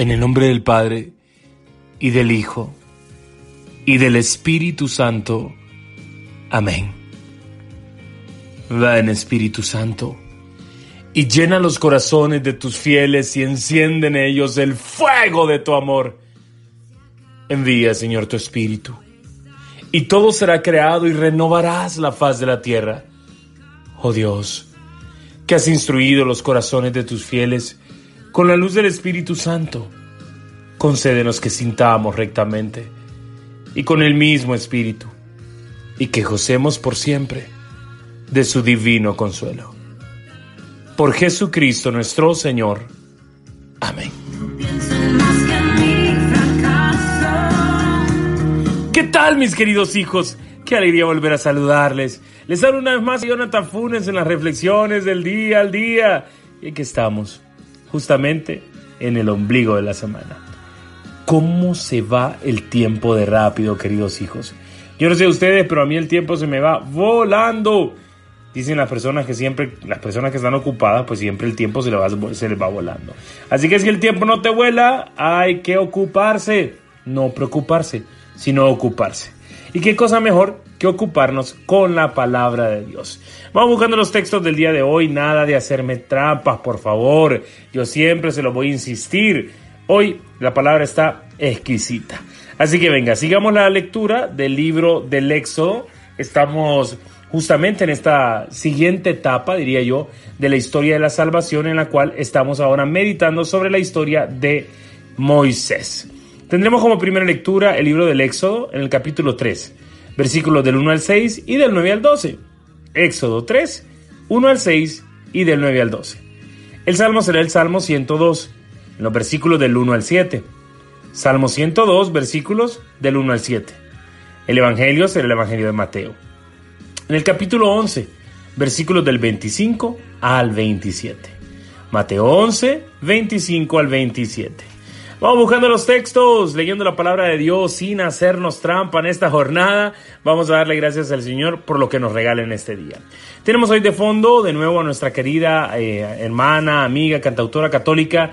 En el nombre del Padre, y del Hijo, y del Espíritu Santo. Amén. Ven Espíritu Santo, y llena los corazones de tus fieles y enciende en ellos el fuego de tu amor. Envía, Señor, tu Espíritu, y todo será creado y renovarás la faz de la tierra. Oh Dios, que has instruido los corazones de tus fieles con la luz del Espíritu Santo, concédenos que sintamos rectamente y con el mismo Espíritu, y que gocemos por siempre de su divino consuelo. Por Jesucristo nuestro Señor. Amén. ¿Qué tal mis queridos hijos? Qué alegría volver a saludarles. Les hablo una vez más Jonathan Funes en las reflexiones del día al día. Y aquí estamos, justamente en el ombligo de la semana. ¿Cómo se va el tiempo de rápido, queridos hijos? Yo no sé ustedes, pero a mí el tiempo se me va volando. Dicen las personas que siempre, las personas que están ocupadas, pues siempre el tiempo se, les va volando. Así que si el tiempo no te vuela, hay que ocuparse. No preocuparse, sino ocuparse. ¿Y qué cosa mejor que ocuparnos con la palabra de Dios? Vamos buscando los textos del día de hoy, nada de hacerme trampas, por favor. Yo siempre se lo voy a insistir. Hoy la palabra está exquisita. Así que venga, sigamos la lectura del libro del Éxodo. Estamos justamente en esta siguiente etapa, diría yo, de la historia de la salvación en la cual estamos ahora meditando sobre la historia de Moisés. Tendremos como primera lectura el libro del Éxodo en el capítulo 3, versículos del 1 al 6 y del 9 al 12. Éxodo 3, 1 al 6 y del 9 al 12. El salmo será el Salmo 102, en los versículos del 1 al 7. Salmo 102, versículos del 1 al 7. El Evangelio será el Evangelio de Mateo. En el capítulo 11, versículos del 25 al 27. Mateo 11, 25 al 27. Vamos buscando los textos, leyendo la palabra de Dios sin hacernos trampa en esta jornada. Vamos a darle gracias al Señor por lo que nos regala en este día. Tenemos hoy de fondo de nuevo a nuestra querida eh, hermana, amiga, cantautora católica,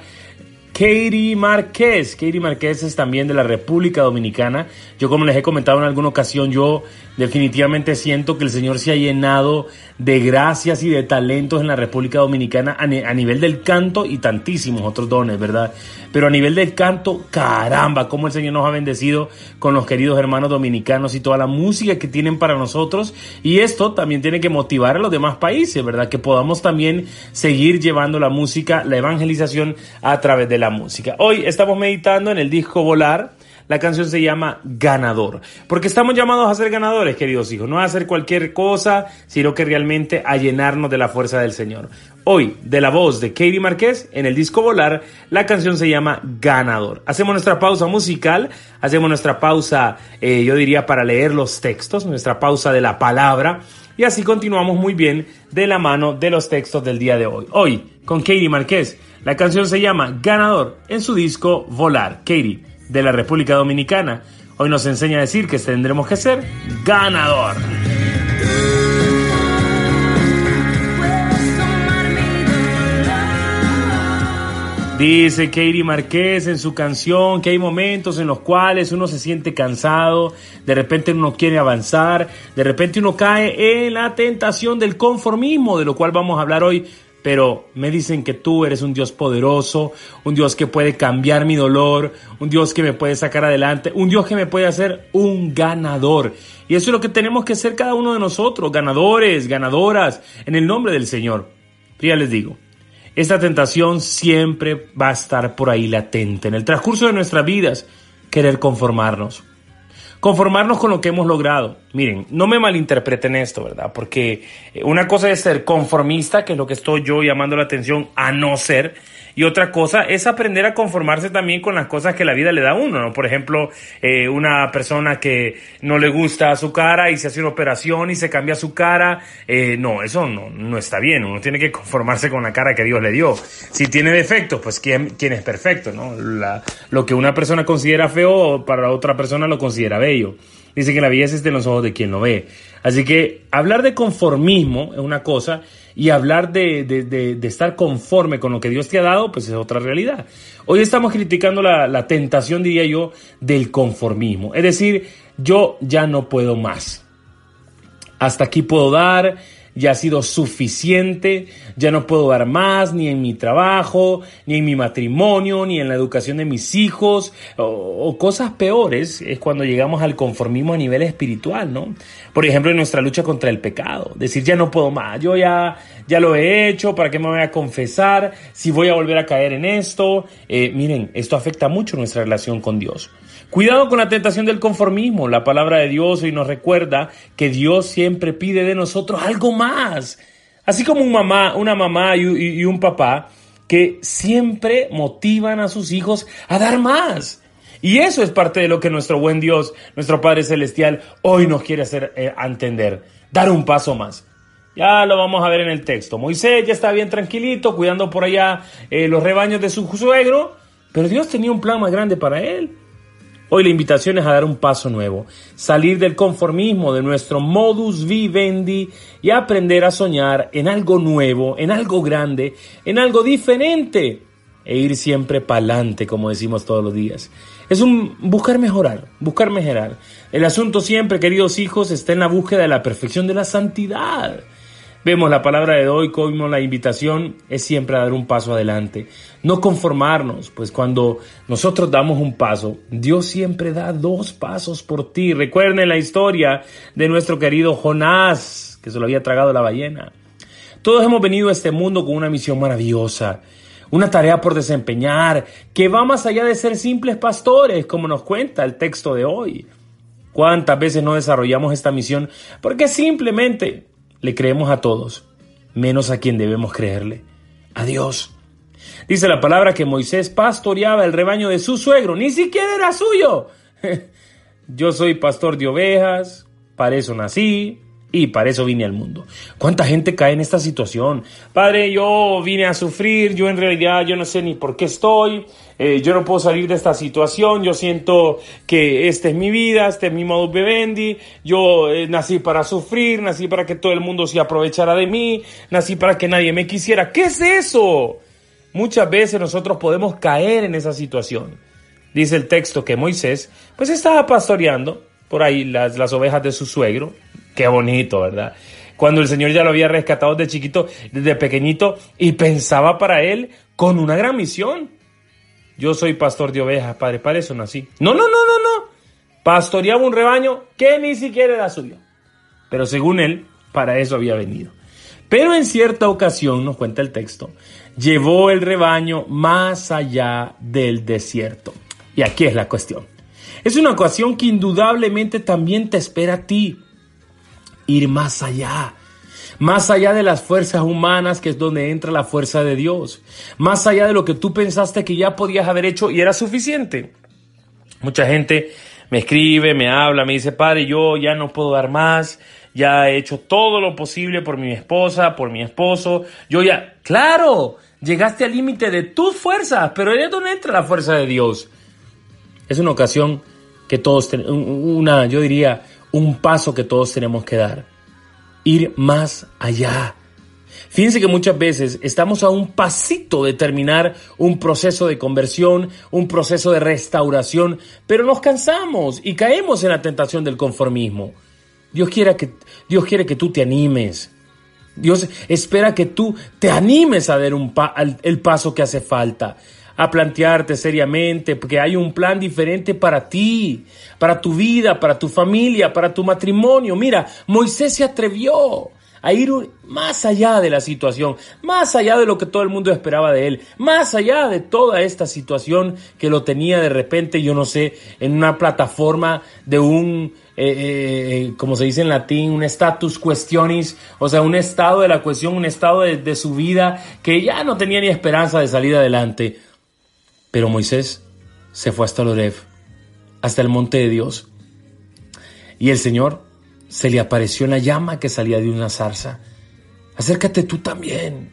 Katie Márquez. Katie Márquez es también de la República Dominicana. Yo como les he comentado en alguna ocasión, yo definitivamente siento que el Señor se ha llenado de gracias y de talentos en la República Dominicana a, nivel del canto y tantísimos otros dones, ¿verdad? Pero a nivel del canto, caramba, cómo el Señor nos ha bendecido con los queridos hermanos dominicanos y toda la música que tienen para nosotros. Y esto también tiene que motivar a los demás países, ¿verdad? Que podamos también seguir llevando la música, la evangelización a través de la música. Hoy estamos meditando en el disco Volar la canción se llama Ganador. Porque estamos llamados a ser ganadores, queridos hijos. No a hacer cualquier cosa, sino que realmente a llenarnos de la fuerza del Señor. Hoy, de la voz de Katie Márquez, en el disco Volar, la canción se llama Ganador. Hacemos nuestra pausa musical, hacemos nuestra pausa, eh, yo diría, para leer los textos, nuestra pausa de la palabra. Y así continuamos muy bien de la mano de los textos del día de hoy. Hoy, con Katie Márquez, la canción se llama Ganador en su disco Volar. Katie, de la República Dominicana. Hoy nos enseña a decir que tendremos que ser ganador. Dice Katie Marquez en su canción que hay momentos en los cuales uno se siente cansado, de repente uno quiere avanzar, de repente uno cae en la tentación del conformismo, de lo cual vamos a hablar hoy pero me dicen que tú eres un Dios poderoso, un Dios que puede cambiar mi dolor, un Dios que me puede sacar adelante, un Dios que me puede hacer un ganador. Y eso es lo que tenemos que ser cada uno de nosotros, ganadores, ganadoras, en el nombre del Señor. ya les digo, esta tentación siempre va a estar por ahí latente. En el transcurso de nuestras vidas, querer conformarnos conformarnos con lo que hemos logrado. Miren, no me malinterpreten esto, ¿verdad? Porque eh, una cosa es ser conformista, que es lo que estoy yo llamando la atención a no ser, y otra cosa es aprender a conformarse también con las cosas que la vida le da a uno, ¿no? Por ejemplo, eh, una persona que no le gusta su cara y se hace una operación y se cambia su cara, eh, no, eso no, no está bien, uno tiene que conformarse con la cara que Dios le dio. Si tiene defectos, pues ¿quién, quién es perfecto, ¿no? La, lo que una persona considera feo, para otra persona lo considera bello. Dice que la belleza está en los ojos de quien lo ve. Así que hablar de conformismo es una cosa y hablar de, de, estar conforme con lo que Dios te ha dado, pues es otra realidad. Hoy estamos criticando la, la tentación, diría yo, del conformismo. Es decir, yo ya no puedo más. Hasta aquí puedo dar, ya ha sido suficiente, ya no puedo dar más ni en mi trabajo, ni en mi matrimonio, ni en la educación de mis hijos, o, cosas peores es cuando llegamos al conformismo a nivel espiritual, ¿no? Por ejemplo, en nuestra lucha contra el pecado, decir ya no puedo más, yo ya, ya lo he hecho, ¿para qué me voy a confesar? Si voy a volver a caer en esto, eh, miren, esto afecta mucho nuestra relación con Dios. Cuidado con la tentación del conformismo. La palabra de Dios hoy nos recuerda que Dios siempre pide de nosotros algo más. Así como un mamá, una mamá y, un papá que siempre motivan a sus hijos a dar más. Y eso es parte de lo que nuestro buen Dios, nuestro Padre Celestial, hoy nos quiere hacer eh, entender. Dar un paso más. Ya lo vamos a ver en el texto. Moisés ya está bien tranquilito, cuidando por allá eh, los rebaños de su suegro, pero Dios tenía un plan más grande para él. Hoy la invitación es a dar un paso nuevo, salir del conformismo de nuestro modus vivendi y aprender a soñar en algo nuevo, en algo grande, en algo diferente e ir siempre para adelante, como decimos todos los días. Es un buscar mejorar, buscar mejorar. El asunto siempre, queridos hijos, está en la búsqueda de la perfección de la santidad. Vemos la palabra de hoy como la invitación es siempre a dar un paso adelante, no conformarnos, pues cuando nosotros damos un paso, Dios siempre da dos pasos por ti. Recuerden la historia de nuestro querido Jonás, que se lo había tragado la ballena. Todos hemos venido a este mundo con una misión maravillosa, una tarea por desempeñar, que va más allá de ser simples pastores, como nos cuenta el texto de hoy. ¿Cuántas veces no desarrollamos esta misión? Porque simplemente le creemos a todos, menos a quien debemos creerle, a Dios. Dice la palabra que Moisés pastoreaba el rebaño de su suegro, ni siquiera era suyo. Yo soy pastor de ovejas, para eso nací, y para eso vine al mundo. ¿Cuánta gente cae en esta situación? Padre, yo vine a sufrir, yo en realidad yo no sé ni por qué estoy, eh, yo no puedo salir de esta situación, yo siento que esta es mi vida, este es mi modus vivendi, yo eh, nací para sufrir, nací para que todo el mundo se aprovechara de mí, nací para que nadie me quisiera. ¿Qué es eso? Muchas veces nosotros podemos caer en esa situación. Dice el texto que Moisés pues estaba pastoreando por ahí las, las ovejas de su suegro, Qué bonito, ¿verdad? Cuando el Señor ya lo había rescatado de chiquito, desde pequeñito, y pensaba para él con una gran misión. Yo soy pastor de ovejas, padre, para eso nací. No, no, no, no, no. Pastoreaba un rebaño que ni siquiera era suyo. Pero según él, para eso había venido. Pero en cierta ocasión, nos cuenta el texto, llevó el rebaño más allá del desierto. Y aquí es la cuestión. Es una ocasión que indudablemente también te espera a ti ir más allá. Más allá de las fuerzas humanas, que es donde entra la fuerza de Dios. Más allá de lo que tú pensaste que ya podías haber hecho y era suficiente. Mucha gente me escribe, me habla, me dice, padre, yo ya no puedo dar más, ya he hecho todo lo posible por mi esposa, por mi esposo, yo ya, claro, llegaste al límite de tus fuerzas, pero ahí es donde entra la fuerza de Dios. Es una ocasión que todos, una, yo diría, un paso que todos tenemos que dar. Ir más allá. Fíjense que muchas veces estamos a un pasito de terminar un proceso de conversión, un proceso de restauración, pero nos cansamos y caemos en la tentación del conformismo. Dios quiere que, Dios que tú te animes. Dios espera que tú te animes a dar el paso que hace falta a plantearte seriamente, porque hay un plan diferente para ti, para tu vida, para tu familia, para tu matrimonio. Mira, Moisés se atrevió a ir más allá de la situación, más allá de lo que todo el mundo esperaba de él, más allá de toda esta situación que lo tenía de repente, yo no sé, en una plataforma de un, eh, eh, eh, como se dice en latín, un status questionis, o sea, un estado de la cuestión, un estado de, de su vida que ya no tenía ni esperanza de salir adelante. Pero Moisés se fue hasta Lorev, hasta el monte de Dios. Y el Señor se le apareció en la llama que salía de una zarza. Acércate tú también.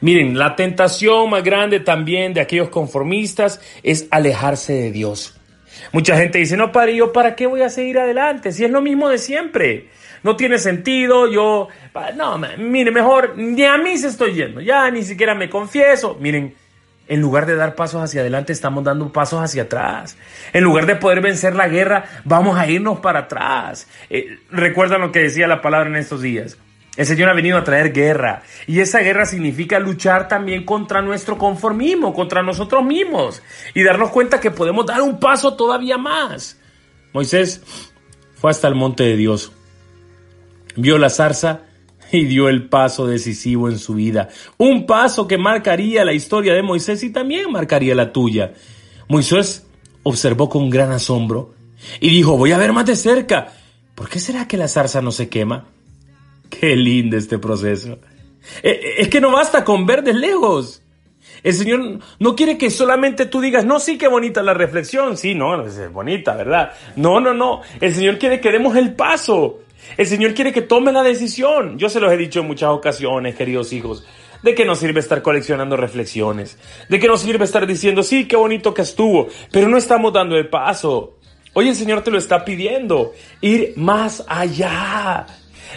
Miren, la tentación más grande también de aquellos conformistas es alejarse de Dios. Mucha gente dice, no, padre, ¿yo para qué voy a seguir adelante? Si es lo mismo de siempre. no tiene sentido, yo, no, mire, mejor, ni a mí se estoy yendo, ya ni siquiera me confieso. Miren, en lugar de dar pasos hacia adelante, estamos dando pasos hacia atrás. En lugar de poder vencer la guerra, vamos a irnos para atrás. Eh, recuerdan lo que decía la palabra en estos días. El Señor ha venido a traer guerra. Y esa guerra significa luchar también contra nuestro conformismo, contra nosotros mismos. Y darnos cuenta que podemos dar un paso todavía más. Moisés fue hasta el monte de Dios. Vio la zarza y dio el paso decisivo en su vida. Un paso que marcaría la historia de Moisés y también marcaría la tuya. Moisés observó con gran asombro y dijo, voy a ver más de cerca. ¿Por qué será que la zarza no se quema? Qué lindo este proceso. Eh, eh, es que no basta con ver de lejos. El Señor no quiere que solamente tú digas, no, sí, qué bonita la reflexión. Sí, no, es bonita, ¿verdad? No, no, no. El Señor quiere que demos el paso. El Señor quiere que tome la decisión. Yo se los he dicho en muchas ocasiones, queridos hijos. ¿De qué nos sirve estar coleccionando reflexiones? ¿De qué nos sirve estar diciendo, sí, qué bonito que estuvo? Pero no estamos dando el paso. Hoy el Señor te lo está pidiendo. Ir más allá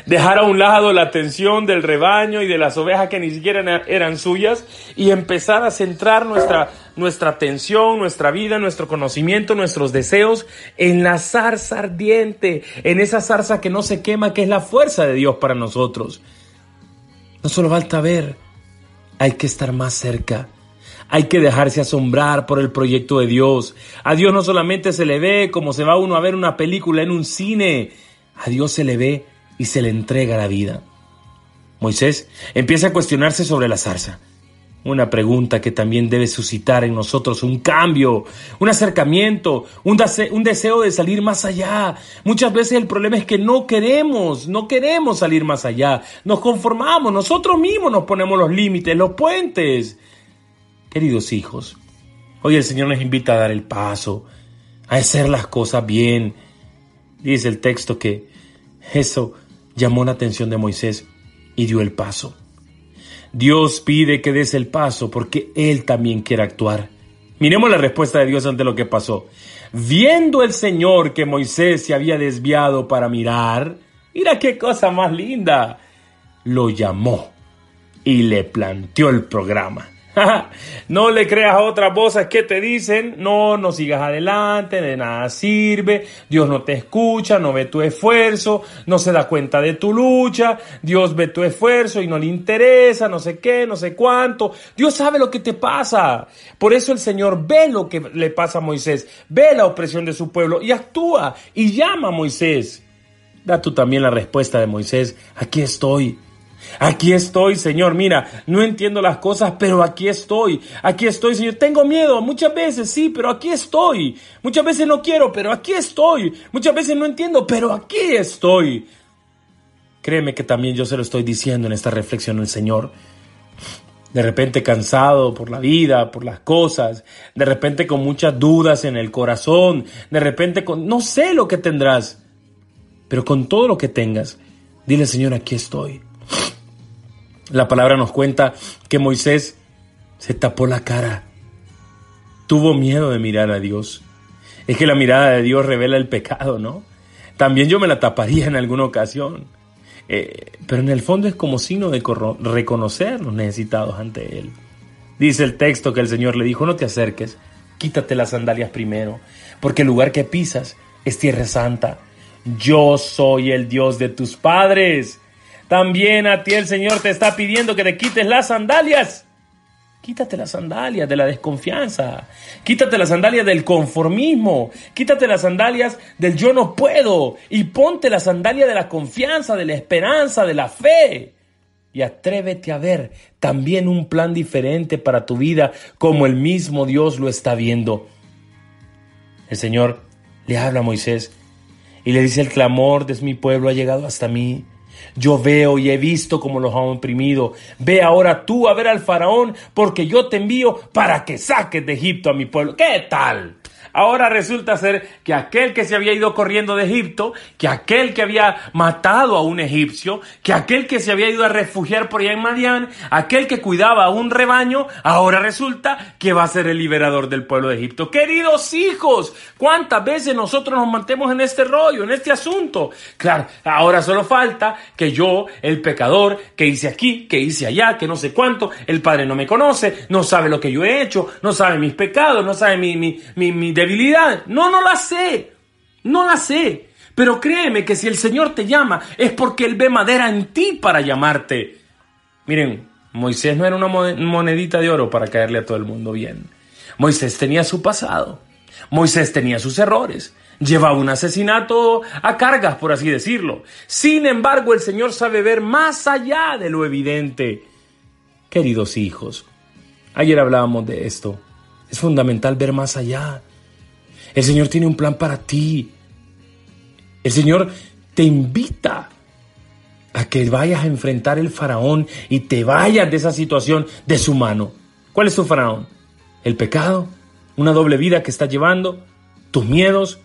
dejar a un lado la atención del rebaño y de las ovejas que ni siquiera eran suyas y empezar a centrar nuestra, nuestra atención, nuestra vida, nuestro conocimiento, nuestros deseos en la zarza ardiente, en esa zarza que no se quema, que es la fuerza de Dios para nosotros. No solo falta ver, hay que estar más cerca. Hay que dejarse asombrar por el proyecto de Dios. A Dios no solamente se le ve como se va uno a ver una película en un cine, a Dios se le ve y se le entrega la vida. Moisés empieza a cuestionarse sobre la zarza. Una pregunta que también debe suscitar en nosotros un cambio, un acercamiento, un, deseo de salir más allá. Muchas veces el problema es que no queremos, no queremos salir más allá. Nos conformamos, nosotros mismos nos ponemos los límites, los puentes. Queridos hijos, hoy el Señor nos invita a dar el paso, a hacer las cosas bien. Dice el texto que eso llamó la atención de Moisés y dio el paso. Dios pide que des el paso porque Él también quiere actuar. Miremos la respuesta de Dios ante lo que pasó. Viendo el Señor que Moisés se había desviado para mirar, mira qué cosa más linda, lo llamó y le planteó el programa. no le creas a otras voces que te dicen, no, no sigas adelante, de nada sirve, Dios no te escucha, no ve tu esfuerzo, no se da cuenta de tu lucha, Dios ve tu esfuerzo y no le interesa, no sé qué, no sé cuánto. Dios sabe lo que te pasa. Por eso el Señor ve lo que le pasa a Moisés, ve la opresión de su pueblo y actúa y llama a Moisés. Da tú también la respuesta de Moisés, aquí estoy. Aquí estoy, Señor. Mira, no entiendo las cosas, pero aquí estoy. Aquí estoy, Señor. Tengo miedo muchas veces, sí, pero aquí estoy. Muchas veces no quiero, pero aquí estoy. Muchas veces no entiendo, pero aquí estoy. Créeme que también yo se lo estoy diciendo en esta reflexión al Señor. De repente cansado por la vida, por las cosas, de repente con muchas dudas en el corazón, de repente con no sé lo que tendrás, pero con todo lo que tengas, dile Señor, aquí estoy. La palabra nos cuenta que Moisés se tapó la cara. Tuvo miedo de mirar a Dios. Es que la mirada de Dios revela el pecado, ¿no? También yo me la taparía en alguna ocasión. Eh, pero en el fondo es como signo de reconocer los necesitados ante Él. Dice el texto que el Señor le dijo, no te acerques, quítate las sandalias primero, porque el lugar que pisas es tierra santa. Yo soy el Dios de tus padres también a ti el Señor te está pidiendo que te quites las sandalias. Quítate las sandalias de la desconfianza. Quítate las sandalias del conformismo. Quítate las sandalias del yo no puedo. Y ponte la sandalia de la confianza, de la esperanza, de la fe. Y atrévete a ver también un plan diferente para tu vida como el mismo Dios lo está viendo. El Señor le habla a Moisés y le dice el clamor de mi pueblo ha llegado hasta mí. Yo veo y he visto cómo los han oprimido. Ve ahora tú a ver al faraón, porque yo te envío para que saques de Egipto a mi pueblo. ¿Qué tal? Ahora resulta ser que aquel que se había ido corriendo de Egipto, que aquel que había matado a un egipcio, que aquel que se había ido a refugiar por allá en Madián, aquel que cuidaba a un rebaño, ahora resulta que va a ser el liberador del pueblo de Egipto. Queridos hijos, ¿cuántas veces nosotros nos mantemos en este rollo, en este asunto? Claro, ahora solo falta que yo, el pecador, que hice aquí, que hice allá, que no sé cuánto, el Padre no me conoce, no sabe lo que yo he hecho, no sabe mis pecados, no sabe mi, mi, mi, mi No, no la sé. No la sé. Pero créeme que si el Señor te llama es porque Él ve madera en ti para llamarte. Miren, Moisés no era una monedita de oro para caerle a todo el mundo bien. Moisés tenía su pasado. Moisés tenía sus errores. Llevaba un asesinato a cargas, por así decirlo. Sin embargo, el Señor sabe ver más allá de lo evidente. Queridos hijos, ayer hablábamos de esto. Es fundamental ver más allá. El Señor tiene un plan para ti. El Señor te invita a que vayas a enfrentar el faraón y te vayas de esa situación de su mano. ¿Cuál es tu faraón? ¿El pecado? ¿Una doble vida que estás llevando? ¿Tus miedos?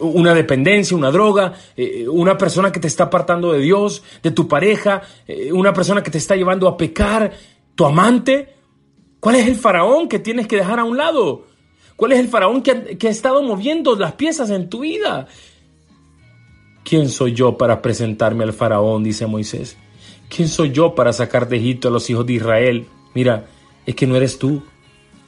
¿Una dependencia? ¿Una droga? Eh, ¿Una persona que te está apartando de Dios? ¿De tu pareja? Eh, ¿Una persona que te está llevando a pecar? ¿Tu amante? ¿Cuál es el faraón que tienes que dejar a un lado? ¿Cuál es el faraón que ha, estado moviendo las piezas en tu vida? ¿Quién soy yo para presentarme al faraón? dice Moisés. ¿Quién soy yo para sacar de Egipto a los hijos de Israel? Mira, es que no eres tú,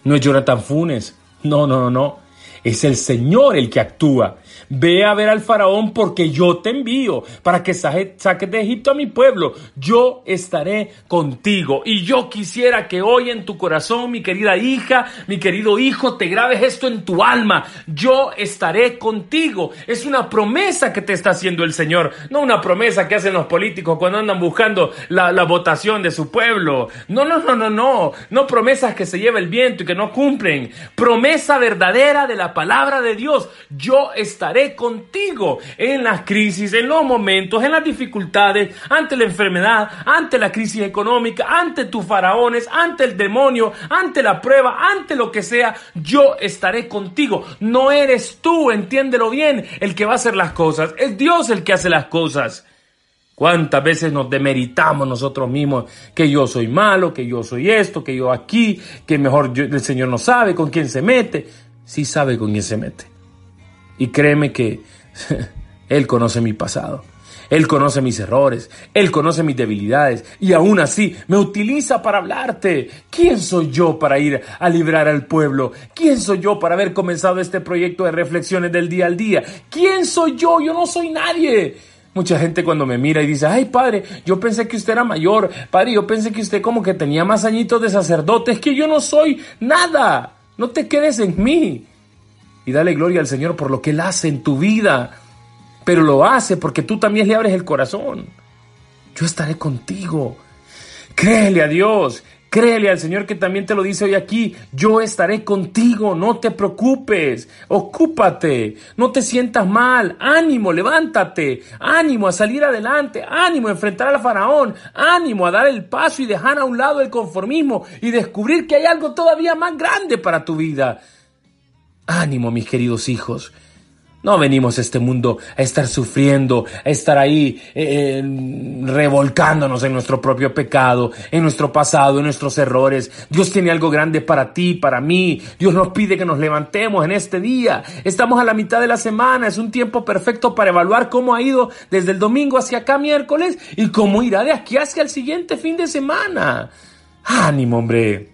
no es Jonathan Funes, no, no, no, no. Es el Señor el que actúa. Ve a ver al faraón porque yo te envío para que saques de Egipto a mi pueblo. Yo estaré contigo. Y yo quisiera que hoy en tu corazón, mi querida hija, mi querido hijo, te grabes esto en tu alma. Yo estaré contigo. Es una promesa que te está haciendo el Señor. No una promesa que hacen los políticos cuando andan buscando la, votación de su pueblo. No, no, no, no, no. No promesas que se lleva el viento y que no cumplen. Promesa verdadera de la palabra de Dios. Yo estaré contigo en las crisis, en los momentos, en las dificultades, ante la enfermedad, ante la crisis económica, ante tus faraones, ante el demonio, ante la prueba, ante lo que sea. Yo estaré contigo. No eres tú, entiéndelo bien, el que va a hacer las cosas. Es Dios el que hace las cosas. ¿Cuántas veces nos demeritamos nosotros mismos que yo soy malo, que yo soy esto, que yo aquí, que mejor el Señor no sabe con quién se mete? sí sabe con quién se mete. Y créeme que Él conoce mi pasado. Él conoce mis errores, Él conoce mis debilidades y aún así me utiliza para hablarte. ¿Quién soy yo para ir a librar al pueblo? ¿Quién soy yo para haber comenzado este proyecto de reflexiones del día al día? ¿Quién soy yo? Yo no soy nadie. Mucha gente cuando me mira y dice, ay padre, yo pensé que usted era mayor, padre, yo pensé que usted como que tenía más añitos de sacerdote, es que yo no soy nada. No te quedes en mí. Y dale gloria al Señor por lo que Él hace en tu vida. Pero lo hace porque tú también le abres el corazón. Yo estaré contigo. Créele a Dios. Créele al Señor que también te lo dice hoy aquí. Yo estaré contigo. No te preocupes. Ocúpate. No te sientas mal. Ánimo, levántate. Ánimo a salir adelante. Ánimo a enfrentar al faraón. Ánimo a dar el paso y dejar a un lado el conformismo y descubrir que hay algo todavía más grande para tu vida. Ánimo, mis queridos hijos. No venimos a este mundo a estar sufriendo, a estar ahí eh, revolcándonos en nuestro propio pecado, en nuestro pasado, en nuestros errores. Dios tiene algo grande para ti, para mí. Dios nos pide que nos levantemos en este día. Estamos a la mitad de la semana, es un tiempo perfecto para evaluar cómo ha ido desde el domingo hacia acá miércoles y cómo irá de aquí hacia el siguiente fin de semana. Ánimo, hombre.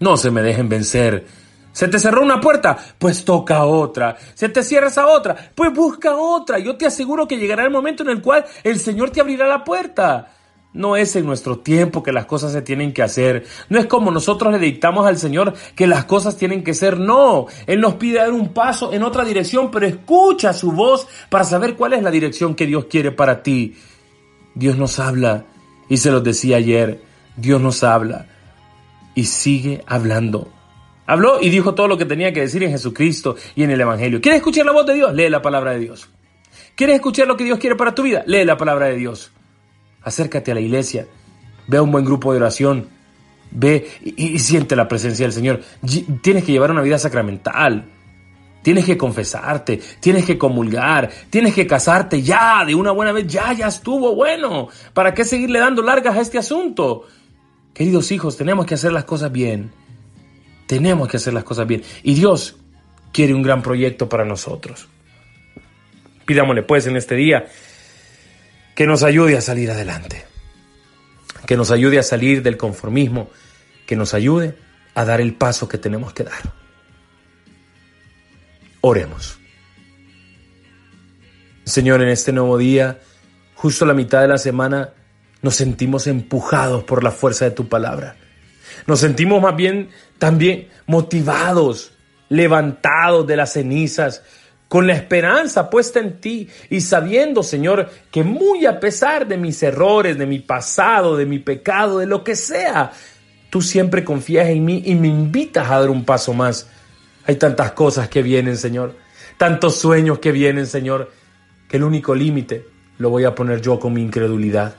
No se me dejen vencer se te cerró una puerta, pues toca otra. Se te cierra esa otra, pues busca otra. Yo te aseguro que llegará el momento en el cual el Señor te abrirá la puerta. No es en nuestro tiempo que las cosas se tienen que hacer. No es como nosotros le dictamos al Señor que las cosas tienen que ser. No, Él nos pide dar un paso en otra dirección, pero escucha su voz para saber cuál es la dirección que Dios quiere para ti. Dios nos habla, y se los decía ayer, Dios nos habla y sigue hablando. Habló y dijo todo lo que tenía que decir en Jesucristo y en el Evangelio. ¿Quieres escuchar la voz de Dios? Lee la palabra de Dios. ¿Quieres escuchar lo que Dios quiere para tu vida? Lee la palabra de Dios. Acércate a la iglesia. Ve a un buen grupo de oración. Ve y, siente la presencia del Señor. Tienes que llevar una vida sacramental. Tienes que confesarte, tienes que comulgar, tienes que casarte ya, de una buena vez, ya, ya estuvo bueno. ¿Para qué seguirle dando largas a este asunto? Queridos hijos, tenemos que hacer las cosas bien. Tenemos que hacer las cosas bien. Y Dios quiere un gran proyecto para nosotros. Pidámosle pues en este día que nos ayude a salir adelante, que nos ayude a salir del conformismo, que nos ayude a dar el paso que tenemos que dar. Oremos. Señor, en este nuevo día, justo la mitad de la semana, nos sentimos empujados por la fuerza de tu palabra. Nos sentimos más bien también motivados, levantados de las cenizas, con la esperanza puesta en ti y sabiendo, Señor, que muy a pesar de mis errores, de mi pasado, de mi pecado, de lo que sea, tú siempre confías en mí y me invitas a dar un paso más. Hay tantas cosas que vienen, Señor, tantos sueños que vienen, Señor, que el único límite lo voy a poner yo con mi incredulidad.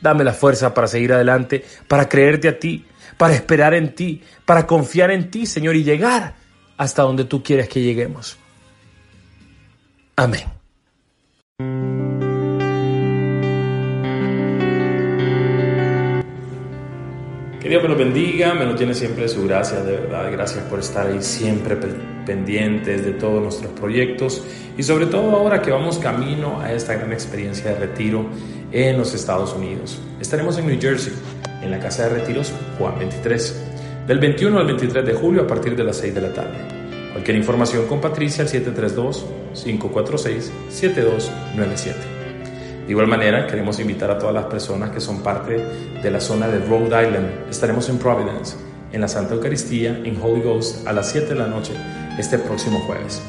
Dame la fuerza para seguir adelante, para creerte a ti, para esperar en ti, para confiar en ti, Señor, y llegar hasta donde tú quieres que lleguemos. Amén. Que me lo bendiga, me lo tiene siempre su gracia, de verdad. Gracias por estar ahí siempre pendientes de todos nuestros proyectos y sobre todo ahora que vamos camino a esta gran experiencia de retiro en los Estados Unidos. Estaremos en New Jersey, en la Casa de Retiros Juan 23, del 21 al 23 de julio a partir de las 6 de la tarde. Cualquier información con Patricia al 732-546-7297. De igual manera, queremos invitar a todas las personas que son parte de la zona de Rhode Island. Estaremos en Providence, en la Santa Eucaristía, en Holy Ghost, a las 7 de la noche, este próximo jueves.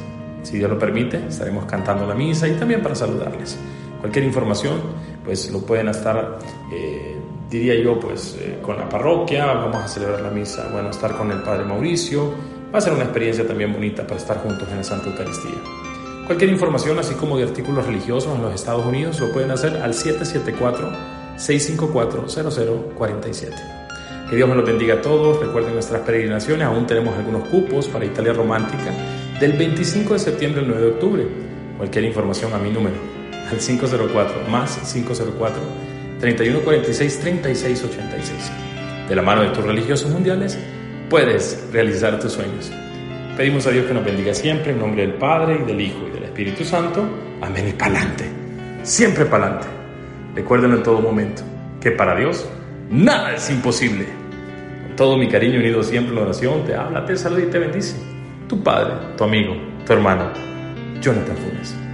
Si Dios lo permite, estaremos cantando la misa y también para saludarles. Cualquier información, pues lo pueden estar, eh, diría yo, pues eh, con la parroquia, vamos a celebrar la misa, bueno, estar con el Padre Mauricio, Va a ser una experiencia también bonita para estar juntos en la Santa Eucaristía. Cualquier información, así como de artículos religiosos en los Estados Unidos, lo pueden hacer al 774-654-0047. Que Dios me los bendiga a todos. Recuerden nuestras peregrinaciones. Aún tenemos algunos cupos para Italia Romántica del 25 de septiembre al 9 de octubre. Cualquier información a mi número al 504 más 504 3146 3686. De la mano de tus religiosos mundiales puedes realizar tus sueños. Pedimos a Dios que nos bendiga siempre en nombre del Padre y del Hijo y del Espíritu Santo. Amén y pa'lante. Siempre pa'lante. Recuerden en todo momento que para Dios nada es imposible. Con todo mi cariño unido siempre en la oración, te habla, te saluda y te bendice. Tu Padre, tu amigo, tu hermano, Jonathan Funes.